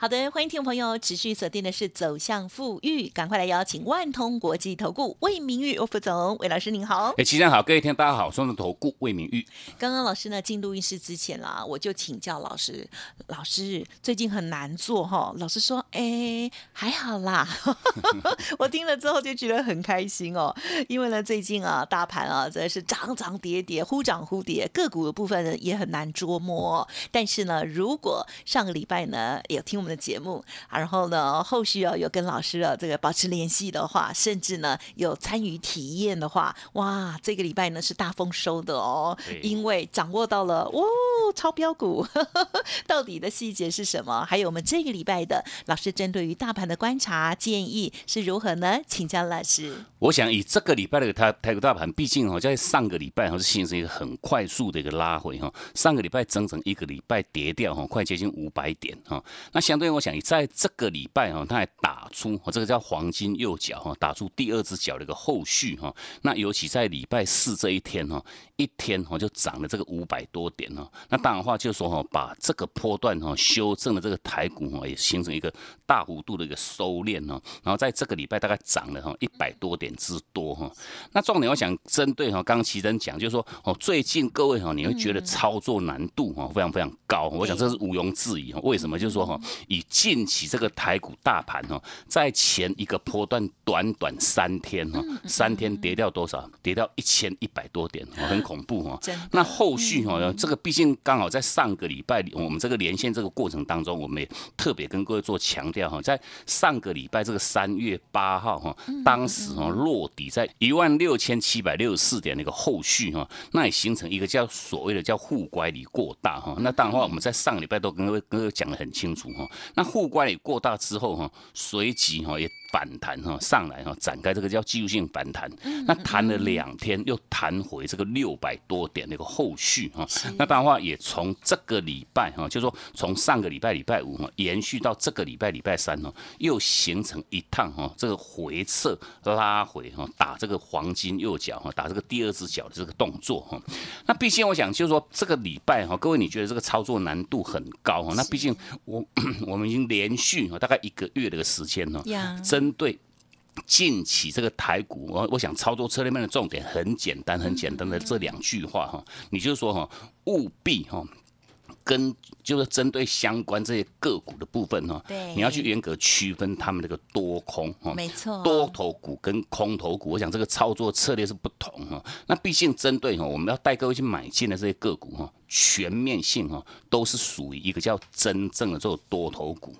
好的，欢迎听众朋友持续锁定的是走向富裕，赶快来邀请万通国际投顾魏明玉副总，魏老师您好。哎，齐上好，各位听大家好，双的投顾魏明玉。刚刚老师呢进录音室之前啦，我就请教老师，老师最近很难做哈。老师说，哎，还好啦。我听了之后就觉得很开心哦，因为呢最近啊大盘啊真的是涨涨跌跌，忽涨忽跌，个股的部分呢也很难捉摸。但是呢，如果上个礼拜呢有听我们。的节目，然后呢，后续啊有跟老师啊这个保持联系的话，甚至呢有参与体验的话，哇，这个礼拜呢是大丰收的哦，因为掌握到了哦超标股 到底的细节是什么？还有我们这个礼拜的老师针对于大盘的观察建议是如何呢？请教老师。我想以这个礼拜的台台股大盘，毕竟哦在上个礼拜还是形成一个很快速的一个拉回哈，上个礼拜整整一个礼拜跌掉哈，快接近五百点哈，那相。所以我想，你在这个礼拜哈，它还打出哦，这个叫黄金右脚哈，打出第二只脚的一个后续哈。那尤其在礼拜四这一天哈，一天哈就涨了这个五百多点哈。那当然话就是说哈，把这个波段哈修正的这个台股哈，也形成一个大幅度的一个收敛哈。然后在这个礼拜大概涨了哈一百多点之多哈。那重点我想针对哈，刚刚奇珍讲就是说哦，最近各位哈，你会觉得操作难度哈非常非常高。我想这是毋庸置疑哈。为什么？就是说哈。以近期这个台股大盘哦，在前一个波段短短三天哦，三天跌掉多少？跌掉一千一百多点，很恐怖哦。那后续哦，这个毕竟刚好在上个礼拜，我们这个连线这个过程当中，我们也特别跟各位做强调哈，在上个礼拜这个三月八号哈，当时哦落底在一万六千七百六十四点那个后续哈，那也形成一个叫所谓的叫护乖离过大哈。那当然话，我们在上个礼拜都跟各位跟各位讲的很清楚哈。那户关也过大之后哈，随即哈也。反弹哈上来哈，展开这个叫技术性反弹，那弹了两天又弹回这个六百多点那个后续哈，那当然话也从这个礼拜哈，就说从上个礼拜礼拜五哈，延续到这个礼拜礼拜三呢，又形成一趟哈这个回撤拉回哈，打这个黄金右脚哈，打这个第二只脚的这个动作哈。那毕竟我想就是说这个礼拜哈，各位你觉得这个操作难度很高哈？那毕竟我 我们已经连续哈大概一个月的时间呢，真。针对近期这个台股，我我想操作策略面的重点很简单，很简单的这两句话哈，你就说哈，务必哈。跟就是针对相关这些个股的部分哈，对，你要去严格区分他们这个多空哈，没错，多头股跟空头股，我想这个操作策略是不同哈。那毕竟针对哈，我们要带各位去买进的这些个股哈，全面性哈，都是属于一个叫真正的这种多头股。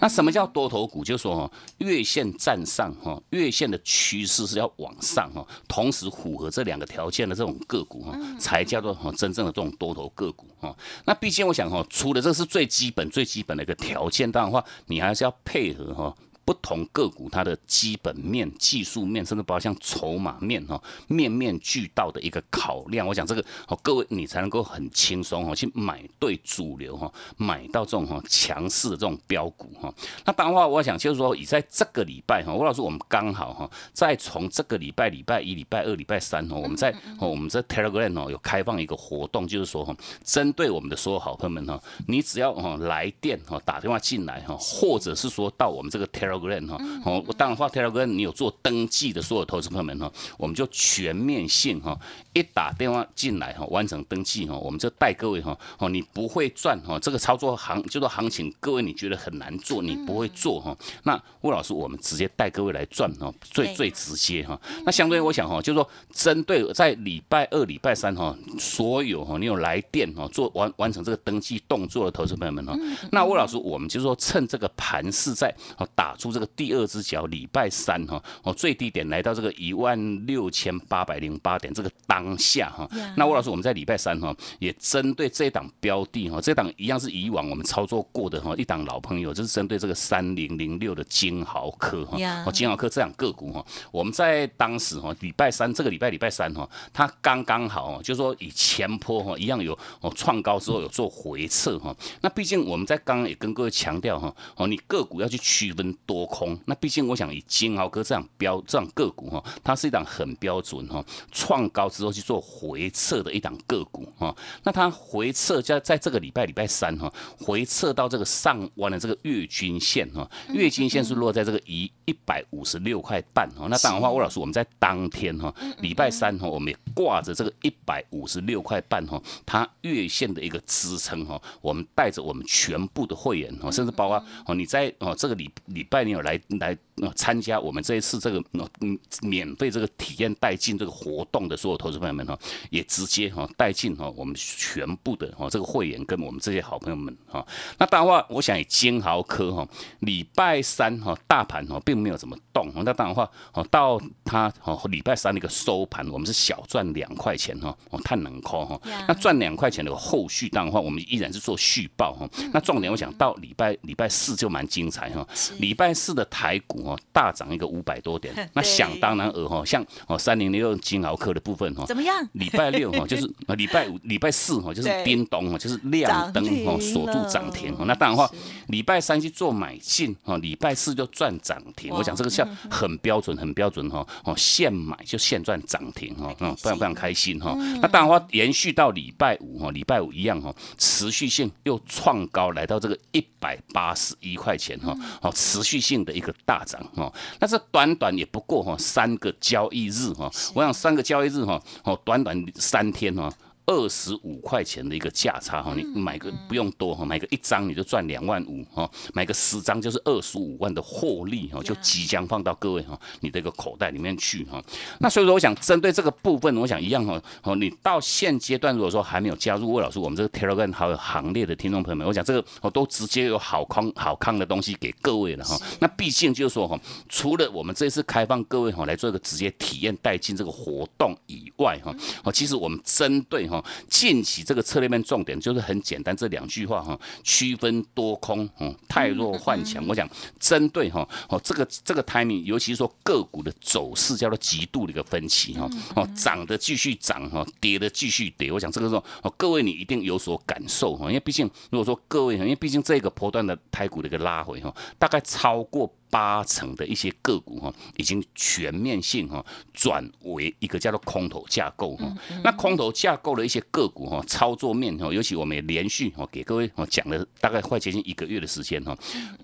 那什么叫多头股？就是说哈，月线站上哈，月线的趋势是要往上哈，同时符合这两个条件的这种个股哈，才叫做哈真正的这种多头个股哈。那毕竟我想哈，除了这是最基本、最基本的一个条件，当然话，你还是要配合哈。不同个股它的基本面、技术面，甚至包括像筹码面哈，面面俱到的一个考量。我想这个哦，各位你才能够很轻松哈去买对主流哈，买到这种哈强势的这种标股哈。那当然话，我想就是说，以在这个礼拜哈，吴老师我们刚好哈，再从这个礼拜礼拜一、礼拜二、礼拜三哈，我们在哦我们这 Telegram 哦有开放一个活动，就是说哈，针对我们的所有好朋友们哈，你只要哦来电哈打电话进来哈，或者是说到我们这个 Telegram。Telegram 哈，哦，当然话 Telegram 你有做登记的所有投资朋友们哈，我们就全面性哈，一打电话进来哈，完成登记哈，我们就带各位哈，哦，你不会赚哈，这个操作行就说行情，各位你觉得很难做，你不会做哈，那魏老师我们直接带各位来赚哈，最最直接哈，那相对我想哈，就是说针对在礼拜二、礼拜三哈，所有哈你有来电哈，做完完成这个登记动作的投资朋友们哈，那魏老师我们就说趁这个盘势在哦打。出这个第二只脚，礼拜三哈，哦最低点来到这个一万六千八百零八点，这个当下哈，那吴老师我们在礼拜三哈，也针对这档标的哈，这档一样是以往我们操作过的哈，一档老朋友，就是针对这个三零零六的金豪科哈，哦金豪科这档个股哈，我们在当时哈礼拜三这个礼拜礼拜三哈，它刚刚好，就是说以前坡哈一样有哦创高之后有做回撤哈，那毕竟我们在刚刚也跟各位强调哈，哦你个股要去区分多空，那毕竟我想以金豪哥这样标这样个股哈，它是一档很标准哈，创高之后去做回撤的一档个股哈，那它回撤在在这个礼拜礼拜三哈，回撤到这个上弯的这个月均线哈，月均线是落在这个一一百五十六块半哈，那当然话，魏老师我们在当天哈，礼拜三哈，我们也挂着这个一百五十六块半哈，它月线的一个支撑哈，我们带着我们全部的会员哈，甚至包括哦你在哦这个礼礼拜你有来来参加我们这一次这个嗯免费这个体验带进这个活动的所有投资朋友们哈，也直接哈带进哈我们全部的哈这个会员跟我们这些好朋友们哈，那当然话，我想以金豪科哈，礼拜三哈大盘哈并没有怎么动，那当然话哦到它哦礼拜三那个收盘，我们是小赚两块钱哈，哦太能扣哈，那赚两块钱的后续当然话，我们依然是做续报哈，那重点我想到礼拜礼拜四就蛮精彩哈，礼拜四的台股哦大涨一个五百多点，那想当然尔哈，像哦三零零六金豪科的部分哈，怎么样？礼拜六哈 就是礼拜五礼拜四哈就是叮咚哈就是亮灯哈锁住涨停哈，那当然话礼拜三去做买进哈，礼拜四就赚涨停，我想这个像很标准很标准哈，哦现买就现赚涨停哈，嗯非常非常开心哈，那当然话延续到礼拜五哈，礼拜五一样哈，持续性又创高来到这个一百八十一块钱哈，哦持续性的一个大涨哈，那这短短也不过哈三个交易日哈，我想三个交易日哈，哦短短三天哈。二十五块钱的一个价差哈，你买个不用多哈，买个一张你就赚两万五哈，买个十张就是二十五万的获利哈，就即将放到各位哈你的一个口袋里面去哈。那所以说，我想针对这个部分，我想一样哈，哦，你到现阶段如果说还没有加入魏老师我们这个 Telegram 好友行列的听众朋友们，我想这个我都直接有好康好康的东西给各位了哈。那毕竟就是说哈，除了我们这次开放各位哈来做一个直接体验带进这个活动以外哈，哦，其实我们针对哈，近期这个策略面重点就是很简单，这两句话哈，区分多空，嗯，太弱换强。我想针对哈，哦，这个这个 timing，尤其是说个股的走势叫做极度的一个分歧哈，哦，涨的继续涨哈，跌的继续跌。我想这个时候哦，各位你一定有所感受哈，因为毕竟如果说各位，因为毕竟这个波段的台股的一个拉回哈，大概超过。八成的一些个股哈，已经全面性哈转为一个叫做空头架构哈。那空头架构的一些个股哈，操作面哈，尤其我们也连续哈给各位哦讲了大概快接近一个月的时间哈。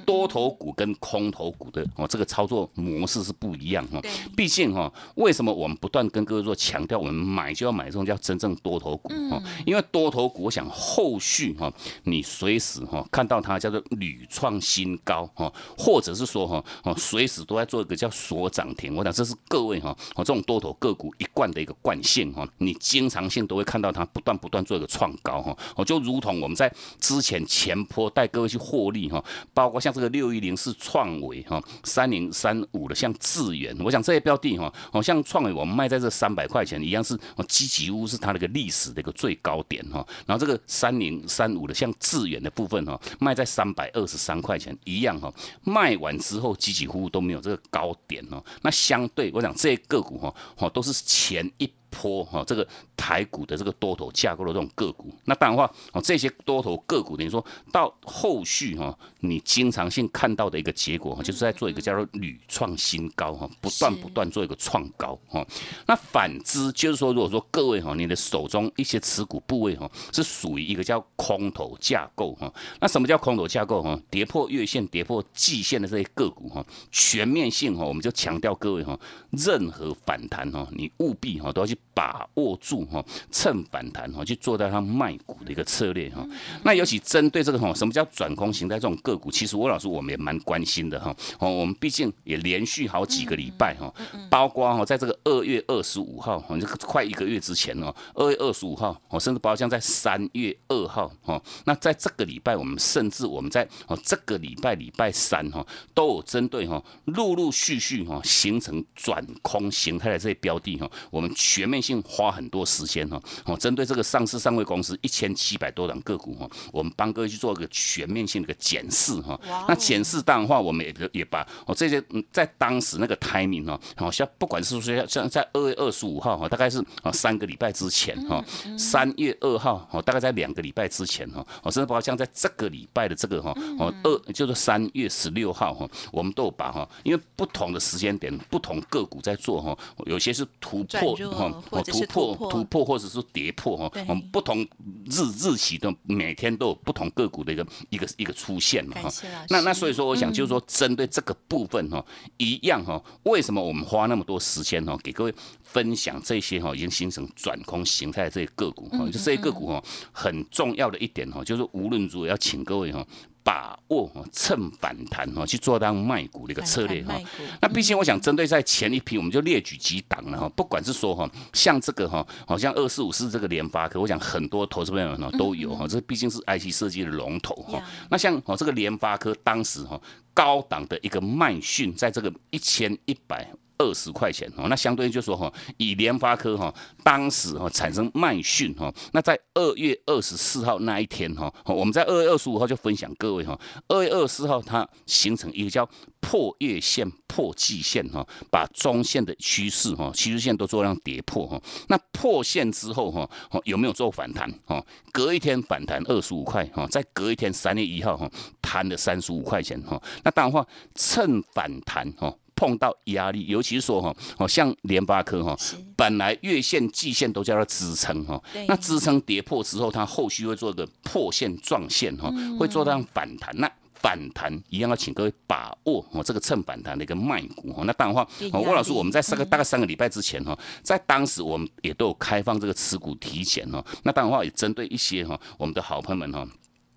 多头股跟空头股的哦这个操作模式是不一样哈。毕竟哈，为什么我们不断跟各位说强调，我们买就要买这种叫真正多头股哈？因为多头股，我想后续哈，你随时哈看到它叫做屡创新高哈，或者是说哈。哦，随时都在做一个叫锁涨停，我想这是各位哈，哦这种多头个股一贯的一个惯性哈，你经常性都会看到它不断不断做一个创高哈，哦就如同我们在之前前坡带各位去获利哈，包括像这个六一零是创维哈，三零三五的像智远，我想这些标的哈，哦像创维我们卖在这三百块钱一样是哦积极屋是它那个历史的一个最高点哈，然后这个三零三五的像智远的部分哈，卖在三百二十三块钱一样哈，卖完之后。几几乎都没有这个高点哦，那相对我讲这些个股哈，哦都是前一。坡哈，这个台股的这个多头架构的这种个股，那当然话哦，这些多头个股等于说到后续哈，你经常性看到的一个结果哈，就是在做一个叫做屡创新高哈，不断不断做一个创高哈。那反之就是说，如果说各位哈，你的手中一些持股部位哈，是属于一个叫空头架构哈，那什么叫空头架构哈？跌破月线、跌破季线的这些个股哈，全面性哈，我们就强调各位哈，任何反弹哈，你务必哈都要去。把握住哈，趁反弹哈去做到它卖股的一个策略哈。那尤其针对这个哈，什么叫转空形态这种个股，其实我老师我们也蛮关心的哈。哦，我们毕竟也连续好几个礼拜哈，包括哈在这个二月二十五号，这个快一个月之前哦，二月二十五号哦，甚至包括像在三月二号哦，那在这个礼拜，我们甚至我们在哦这个礼拜礼拜三哈，都有针对哈陆陆续续哈形成转空形态的这些标的哈，我们全面性花很多时间哈哦，针对这个上市上位公司一千七百多档个股哈，我们帮各位去做一个全面性的一个检视哈。那检视当的话，我们也也把哦这些在当时那个 timing 哈，好像不管是说像在二月二十五号哈，大概是啊三个礼拜之前哈，三月二号哦，大概在两个礼拜之前哈，哦甚至包括像在这个礼拜的这个哈哦二就是三月十六号哈，我们都有把哈，因为不同的时间点，不同个股在做哈，有些是突破哈，突破突破或者是跌破哈，我们不同日日期的每天都有不同个股的一个一个一个出现嘛哈。那那所以说，我想就是说，针对这个部分哈，一样哈，为什么我们花那么多时间哈，给各位分享这些哈，已经形成转空形态的这些个股哈，就这些个股哈，很重要的一点哈，就是无论如何要请各位哈。把握趁反弹哈去做当卖股的一个策略哈，那毕竟我想针对在前一批，我们就列举几档了哈。不管是说哈，像这个哈，好像二四五四这个联发科，我想很多投资朋友呢都有哈。这毕竟是 IC 设计的龙头哈。那像哦这个联发科当时哈高档的一个卖讯，在这个一千一百。二十块钱哦，那相对于就说哈，以联发科哈当时哈产生卖讯哈，那在二月二十四号那一天哈，我们在二月二十五号就分享各位哈，二月二十四号它形成一个叫破月线破季线哈，把中线的趋势哈趋势线都做量跌破哈，那破线之后哈，有没有做反弹哈？隔一天反弹二十五块哈，再隔一天三月一号哈弹了三十五块钱哈，那当然话趁反弹哈。碰到压力，尤其是说哈，哦像联发科哈，本来月线、季线都叫它支撑哈，那支撑跌破之后，它后续会做一个破线撞线哈，会做这样反弹。那反弹一样要请各位把握哦，这个趁反弹的一个卖股哦。那当然话，魏老师，我们在三个大概三个礼拜之前哈，在当时我们也都有开放这个持股提前哦。那当然话也针对一些哈，我们的好朋友们哈。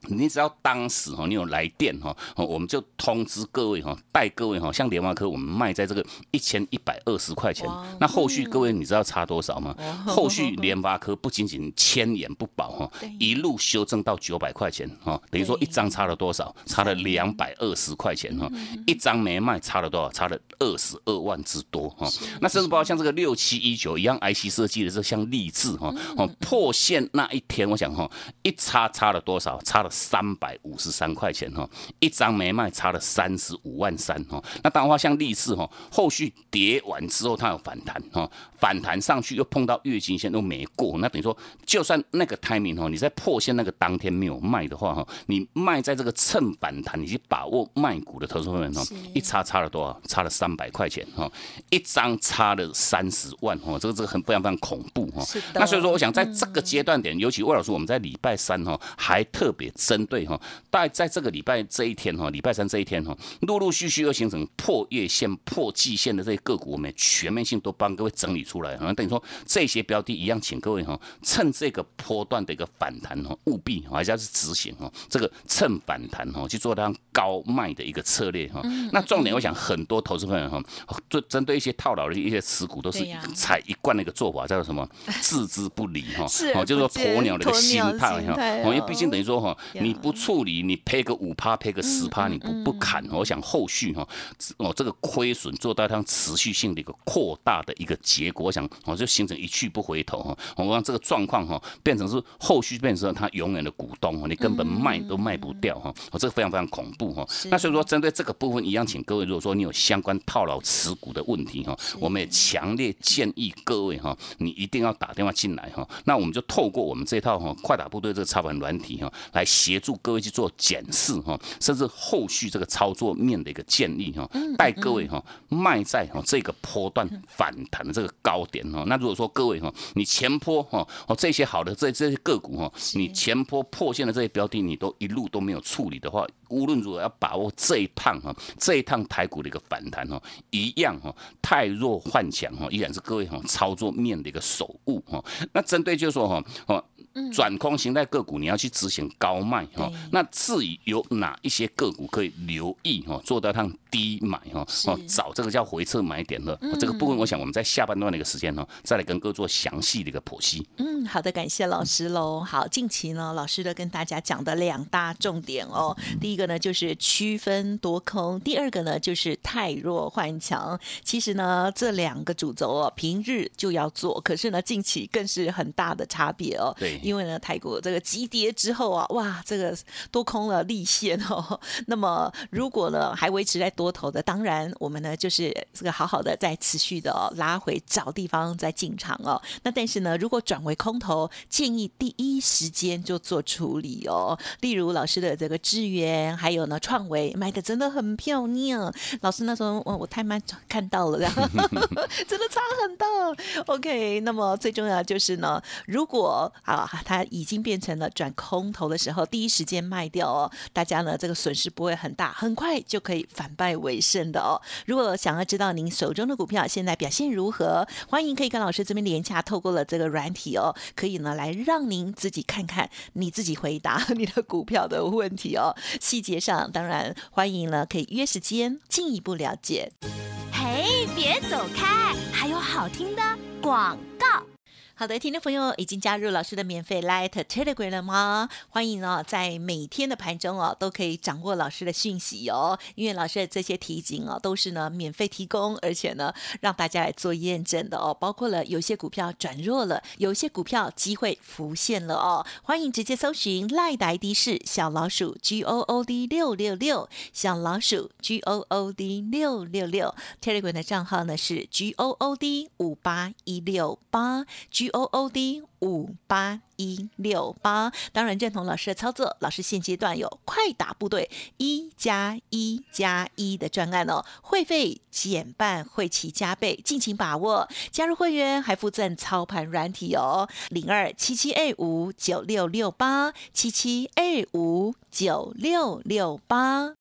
你只要当时哈，你有来电哈，我们就通知各位哈，带各位哈，像联发科我们卖在这个一千一百二十块钱，那后续各位你知道差多少吗？后续联发科不仅仅千元不保哈，一路修正到九百块钱哈，等于说一张差了多少？差了两百二十块钱哈，一张没卖差了多少？差了二十二万之多哈。那甚至包括像这个六七一九一样 IC 设计的这像励志哈，哦破线那一天，我想哈，一差差了多少？差了。三百五十三块钱哈，一张没卖，差了三十五万三哈。那当然话像立志哈，后续跌完之后它有反弹哈，反弹上去又碰到月均线都没过，那等于说就算那个 timing 哈，你在破线那个当天没有卖的话哈，你卖在这个趁反弹，你去把握卖股的投资人哈，一差差了多少？差了三百块钱哈，一张差了三十万哈，这个这个很非常非常恐怖哈。那所以说，我想在这个阶段点，尤其魏老师我们在礼拜三哈，还特别。针对哈，大概在这个礼拜这一天哈，礼拜三这一天哈，陆陆续续又形成破月线、破季线的这些个股，我们全面性都帮各位整理出来。啊，等于说这些标的一样，请各位哈，趁这个波段的一个反弹哈，务必还是要去执行哈，这个趁反弹哈去做它高卖的一个策略哈。那重点，我想很多投资朋友哈，就针对一些套牢的一些持股，都是采一贯的一个做法，叫做什么？置之不理哈。是，就是说鸵鸟的一个心态哈。因为毕竟等于说哈。你不处理，你赔个五趴，赔个十趴，你不不砍，我想后续哈，哦这个亏损做到它持续性的一个扩大的一个结果，我想我就形成一去不回头哈，我让这个状况哈变成是后续变成他永远的股东，你根本卖都卖不掉哈，我这个非常非常恐怖哈。那所以说针对这个部分一样，请各位如果说你有相关套牢持股的问题哈，我们也强烈建议各位哈，你一定要打电话进来哈，那我们就透过我们这套哈快打部队这个操盘软体哈来。协助各位去做检视哈，甚至后续这个操作面的一个建立哈，带各位哈卖在哈这个波段反弹的这个高点哈。那如果说各位哈，你前坡哈哦这些好的这这些个股哈，你前坡破线的这些标的，你都一路都没有处理的话，无论如何要把握这一趟哈，这一趟台股的一个反弹哈，一样哈，太弱换强哈，依然是各位哈操作面的一个手误哈。那针对就是说哈哦。转空形态个股，你要去执行高卖哈。那至于有哪一些个股可以留意哈，做到趟低买哈，哦，找这个叫回撤买点了。这个部分，我想我们在下半段的一个时间呢，再来跟各位做详细的一个剖析。嗯，好的，感谢老师喽。好，近期呢，老师的跟大家讲的两大重点哦，第一个呢就是区分多空，第二个呢就是太弱换强。其实呢，这两个主轴哦，平日就要做，可是呢，近期更是很大的差别哦。对。因为呢，泰国这个急跌之后啊，哇，这个多空了立线哦。那么如果呢还维持在多头的，当然我们呢就是这个好好的在持续的拉回找地方再进场哦。那但是呢，如果转为空头，建议第一时间就做处理哦。例如老师的这个资源，还有呢创维买的真的很漂亮。老师那时候我我太慢看到了，真的差很大。OK，那么最重要就是呢，如果啊。它已经变成了转空头的时候，第一时间卖掉哦，大家呢这个损失不会很大，很快就可以反败为胜的哦。如果想要知道您手中的股票现在表现如何，欢迎可以跟老师这边连洽，透过了这个软体哦，可以呢来让您自己看看，你自己回答 你的股票的问题哦。细节上当然欢迎呢可以约时间进一步了解。嘿，别走开，还有好听的广告。好的，听众朋友已经加入老师的免费 Light Telegram 了吗？欢迎哦，在每天的盘中哦，都可以掌握老师的讯息哦。因为老师的这些提醒哦，都是呢免费提供，而且呢让大家来做验证的哦。包括了有些股票转弱了，有些股票机会浮现了哦。欢迎直接搜寻 Light 的 ID 是小老鼠 G O O D 六六六，小老鼠 G O O D 六六六。Telegram 的账号呢是 G O O D 五八一六八 G。O O D 五八一六八，当然认同老师的操作。老师现阶段有快打部队一加一加一的专案哦，会费减半，会期加倍，尽情把握。加入会员还附赠操盘软体哦，零二七七 A 五九六六八七七 A 五九六六八。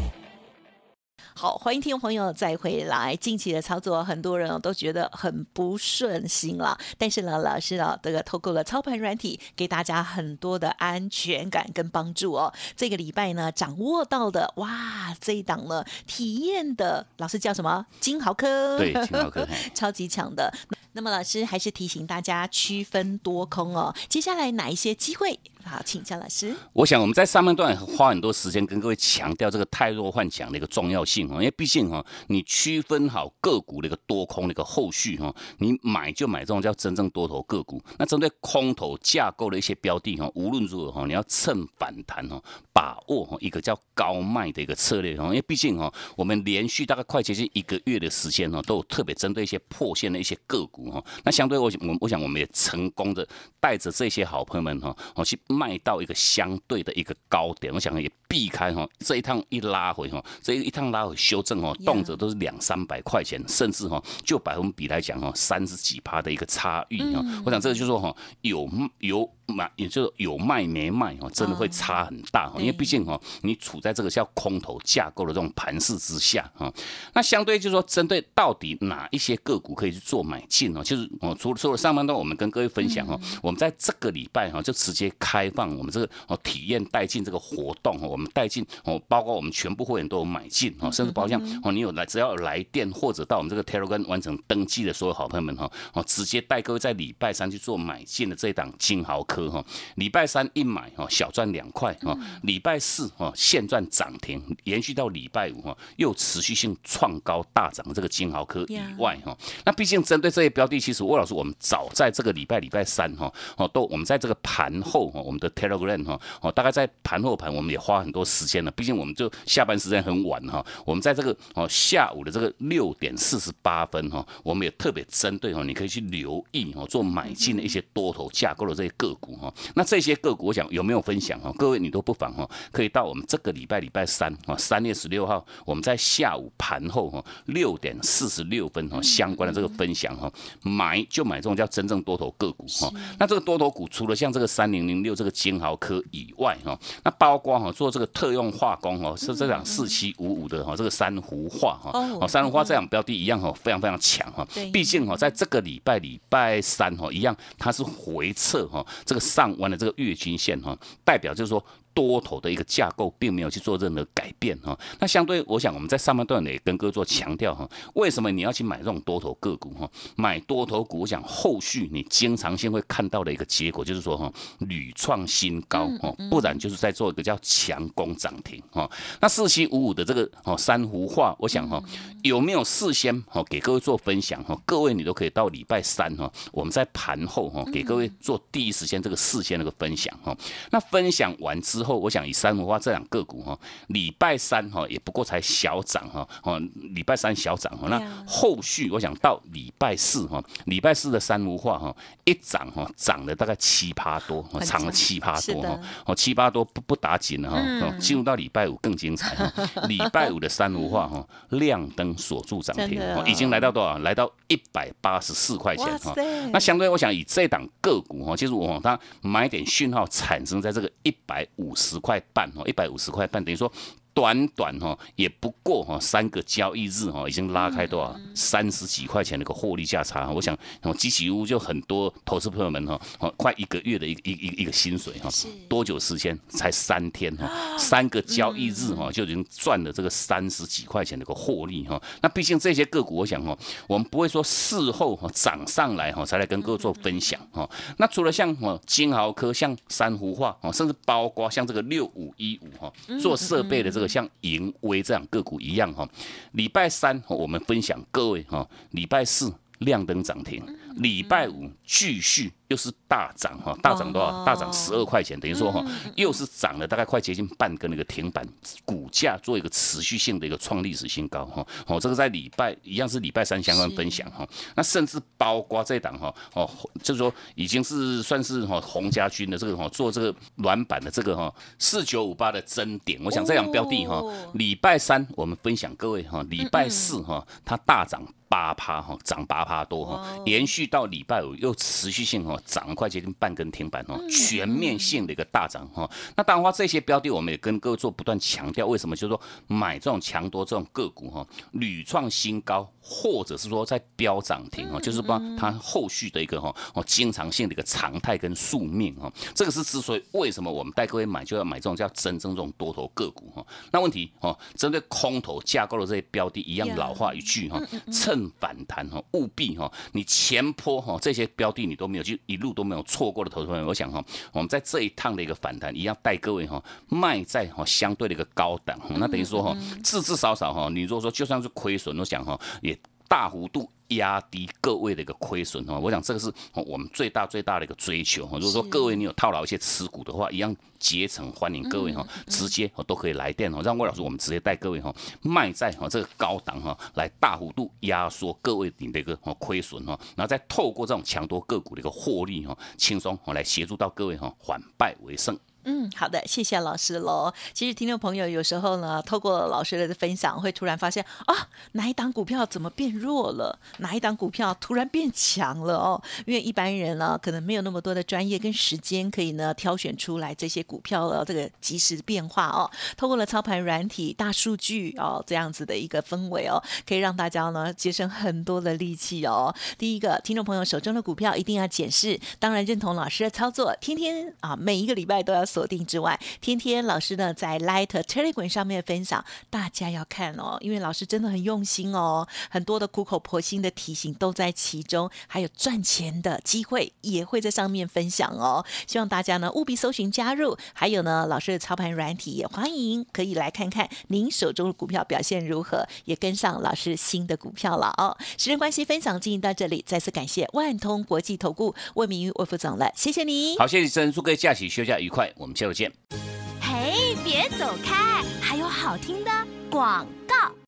好，欢迎听众朋友再回来。近期的操作，很多人都觉得很不顺心了。但是呢，老师啊，这个透过了操盘软体，给大家很多的安全感跟帮助哦。这个礼拜呢，掌握到的哇，这一档呢，体验的老师叫什么？金豪科，对，金豪科，超级强的。那么老师还是提醒大家区分多空哦。接下来哪一些机会？好，请教老师。我想我们在上半段花很多时间跟各位强调这个太弱换强的一个重要性哦，因为毕竟哈，你区分好个股的一个多空的一个后续哈，你买就买这种叫真正多头个股。那针对空头架构的一些标的哈，无论如何哈，你要趁反弹哈，把握哈一个叫高卖的一个策略哦，因为毕竟哈，我们连续大概快接近一个月的时间呢，都有特别针对一些破线的一些个股哈。那相对我我我想我们也成功的带着这些好朋友们哈，哦去卖到一个相对的一个高点，我想也避开哈这一趟一拉回哈，这一趟拉回修正哦，动辄都是两三百块钱，甚至哈就百分比来讲哈三十几趴的一个差异啊，我想这个就是说哈有有。买，也就有卖没卖哦，真的会差很大哈。因为毕竟哈，你处在这个叫空头架构的这种盘势之下哈。那相对就是说，针对到底哪一些个股可以去做买进哦，就是哦，除了除了上半段我们跟各位分享哦，我们在这个礼拜哈就直接开放我们这个哦体验带进这个活动哦，我们带进哦，包括我们全部会员都有买进哦，甚至包括像哦，你有来只要有来电或者到我们这个 Telegram 完成登记的所有好朋友们哈哦，直接带各位在礼拜三去做买进的这一档金豪科哈，礼拜三一买哈小赚两块哈，礼拜四哈现赚涨停，延续到礼拜五哈又持续性创高大涨这个金豪科以外哈，那毕竟针对这些标的，其实魏老师我们早在这个礼拜礼拜三哈哦都我们在这个盘后哈我们的 Telegram 哈哦大概在盘后盘我们也花很多时间了，毕竟我们就下班时间很晚哈，我们在这个哦下午的这个六点四十八分哈，我们也特别针对哈，你可以去留意哦做买进的一些多头架构的这些个股哈。那这些个股我想有没有分享哈？各位你都不妨哈，可以到我们这个礼拜礼拜三啊三月十六号，我们在下午盘后哈六点四十六分哈相关的这个分享哈，买就买这种叫真正多头个股哈。那这个多头股除了像这个三零零六这个金豪科以外哈，那包括哈做这个特用化工哦，是这两四七五五的哈这个珊瑚化哈，哦珊瑚化这两标的一样哈非常非常强哈。毕竟哈在这个礼拜礼拜三哈一样，它是回撤哈这个上弯的这个月均线哈，代表就是说。多头的一个架构并没有去做任何改变哈，那相对我想我们在上半段也跟各位做强调哈，为什么你要去买这种多头个股哈？买多头股，我想后续你经常性会看到的一个结果就是说哈，屡创新高哦，不然就是在做一个叫强攻涨停哈。那四七五五的这个哦珊瑚化，我想哈有没有事先哦给各位做分享哈？各位你都可以到礼拜三哈，我们在盘后哈给各位做第一时间这个事先那个分享哈。那分享完之之后，我想以三文化这两个股哈，礼拜三哈也不过才小涨哈，哦，礼拜三小涨哈，那后续我想到礼拜四哈，礼拜四的三文化哈一涨哈，涨了大概七八多，涨了七八多哈，哦七八多不不打紧了哈，进入到礼拜五更精彩哈，礼拜五的三文化哈亮灯锁住涨停，已经来到多少？来到一百八十四块钱哈，那相对我想以这档个股哈，就是我它买点讯号产生在这个一百五。五十块半哦，一百五十块半，等于说。短短哈也不过哈三个交易日哈，已经拉开多少三十几块钱的一个获利价差。我想，机器屋就很多投资朋友们哈，快一个月的一一一一个薪水哈，多久时间？才三天哈，三个交易日哈就已经赚了这个三十几块钱的一个获利哈。那毕竟这些个股，我想哈，我们不会说事后哈涨上来哈才来跟各位做分享哈。那除了像哈金豪科、像珊瑚化哦，甚至包括像这个六五一五哈做设备的这。像盈威这样个股一样哈，礼拜三我们分享各位哈，礼拜四亮灯涨停，礼拜五继续。又是大涨哈，大涨多少？大涨十二块钱，等于说哈，又是涨了大概快接近半个那个停板，股价做一个持续性的一个创历史新高哈。哦，这个在礼拜一样是礼拜三相关分享哈。那甚至包括这档哈，哦，就是说已经是算是哈洪家军的这个哈做这个软板的这个哈四九五八的真点，我想这样标的哈，礼拜三我们分享各位哈，礼拜四哈它大涨八趴哈，涨八趴多哈，连续到礼拜五又持续性哈。涨快接近半根停板哦，全面性的一个大涨哈。那当然话这些标的，我们也跟各位做不断强调，为什么？就是说买这种强多这种个股哈，屡创新高，或者是说在飙涨停哈，就是帮它后续的一个哈哦经常性的一个常态跟宿命哈。这个是之所以为什么我们带各位买就要买这种叫真正这种多头个股哈。那问题哦，针对空头架构的这些标的，一样老话一句哈，趁反弹哈，务必哈，你前坡哈这些标的你都没有就。一路都没有错过的投资朋友，我想哈，我们在这一趟的一个反弹，一样带各位哈卖在哈相对的一个高档，那等于说哈，至至少少哈，你如果说就算是亏损，我想哈也大幅度。压低各位的一个亏损哈，我想这个是我们最大最大的一个追求哈。如果说各位你有套牢一些持股的话，一样竭诚欢迎各位哈，直接都可以来电哦，让魏老师我们直接带各位哈卖在哈这个高档哈，来大幅度压缩各位你的一个亏损哈，然后再透过这种强多个股的一个获利哈，轻松来协助到各位哈，反败为胜。嗯，好的，谢谢老师喽。其实听众朋友有时候呢，透过老师的分享，会突然发现啊，哪一档股票怎么变弱了？哪一档股票突然变强了哦？因为一般人呢，可能没有那么多的专业跟时间，可以呢挑选出来这些股票的这个及时变化哦。透过了操盘软体、大数据哦，这样子的一个氛围哦，可以让大家呢节省很多的力气哦。第一个，听众朋友手中的股票一定要检视，当然认同老师的操作，天天啊，每一个礼拜都要。锁定之外，天天老师呢在 Light Telegram 上面分享，大家要看哦，因为老师真的很用心哦，很多的苦口婆心的提醒都在其中，还有赚钱的机会也会在上面分享哦。希望大家呢务必搜寻加入，还有呢老师的操盘软体也欢迎可以来看看您手中的股票表现如何，也跟上老师新的股票了哦。时间关系，分享进行到这里，再次感谢万通国际投顾魏明玉魏副总了，谢谢你。好，谢谢真，祝各位假期休假愉快。我们接着见。嘿，别走开，还有好听的广告。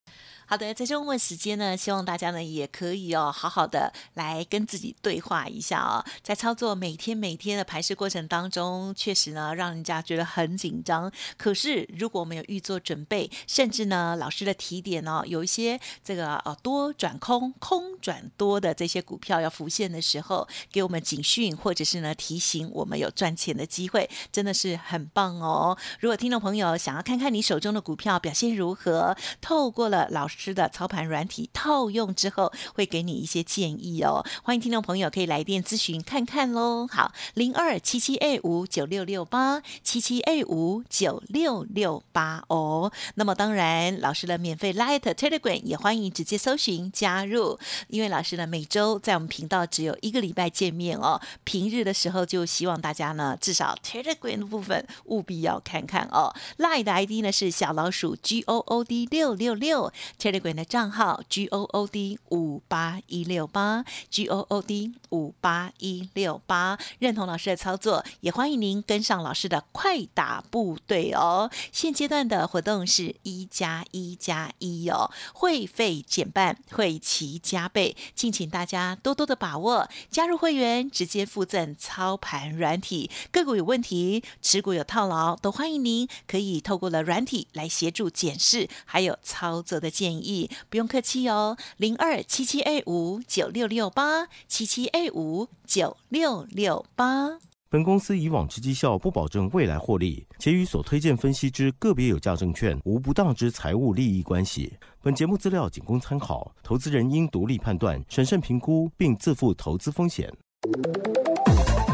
好的，在周末时间呢，希望大家呢也可以哦，好好的来跟自己对话一下哦。在操作每天每天的排试过程当中，确实呢让人家觉得很紧张。可是如果我们有预做准备，甚至呢老师的提点呢，有一些这个呃多转空、空转多的这些股票要浮现的时候，给我们警讯或者是呢提醒我们有赚钱的机会，真的是很棒哦。如果听众朋友想要看看你手中的股票表现如何，透过了老师。师的操盘软体套用之后，会给你一些建议哦。欢迎听众朋友可以来电咨询看看喽。好，零二七七 A 五九六六八七七 A 五九六六八哦。那么当然，老师的免费 Light Telegram 也欢迎直接搜寻加入。因为老师呢每周在我们频道只有一个礼拜见面哦。平日的时候就希望大家呢至少 Telegram 的部分务必要看看哦。Light 的 ID 呢是小老鼠 G O O D 六六六。Telegram 的账号 G O O D 五八一六八 G O O D 五八一六八，认同老师的操作，也欢迎您跟上老师的快打部队哦。现阶段的活动是一加一加一哦，会费减半，会期加倍，敬请大家多多的把握。加入会员直接附赠操盘软体，个股有问题，持股有套牢，都欢迎您可以透过了软体来协助检视，还有操作的建议。意不用客气哦，零二七七 A 五九六六八七七 A 五九六六八。本公司以往之绩效不保证未来获利，且与所推荐分析之个别有价证券无不当之财务利益关系。本节目资料仅供参考，投资人应独立判断、审慎评估，并自负投资风险。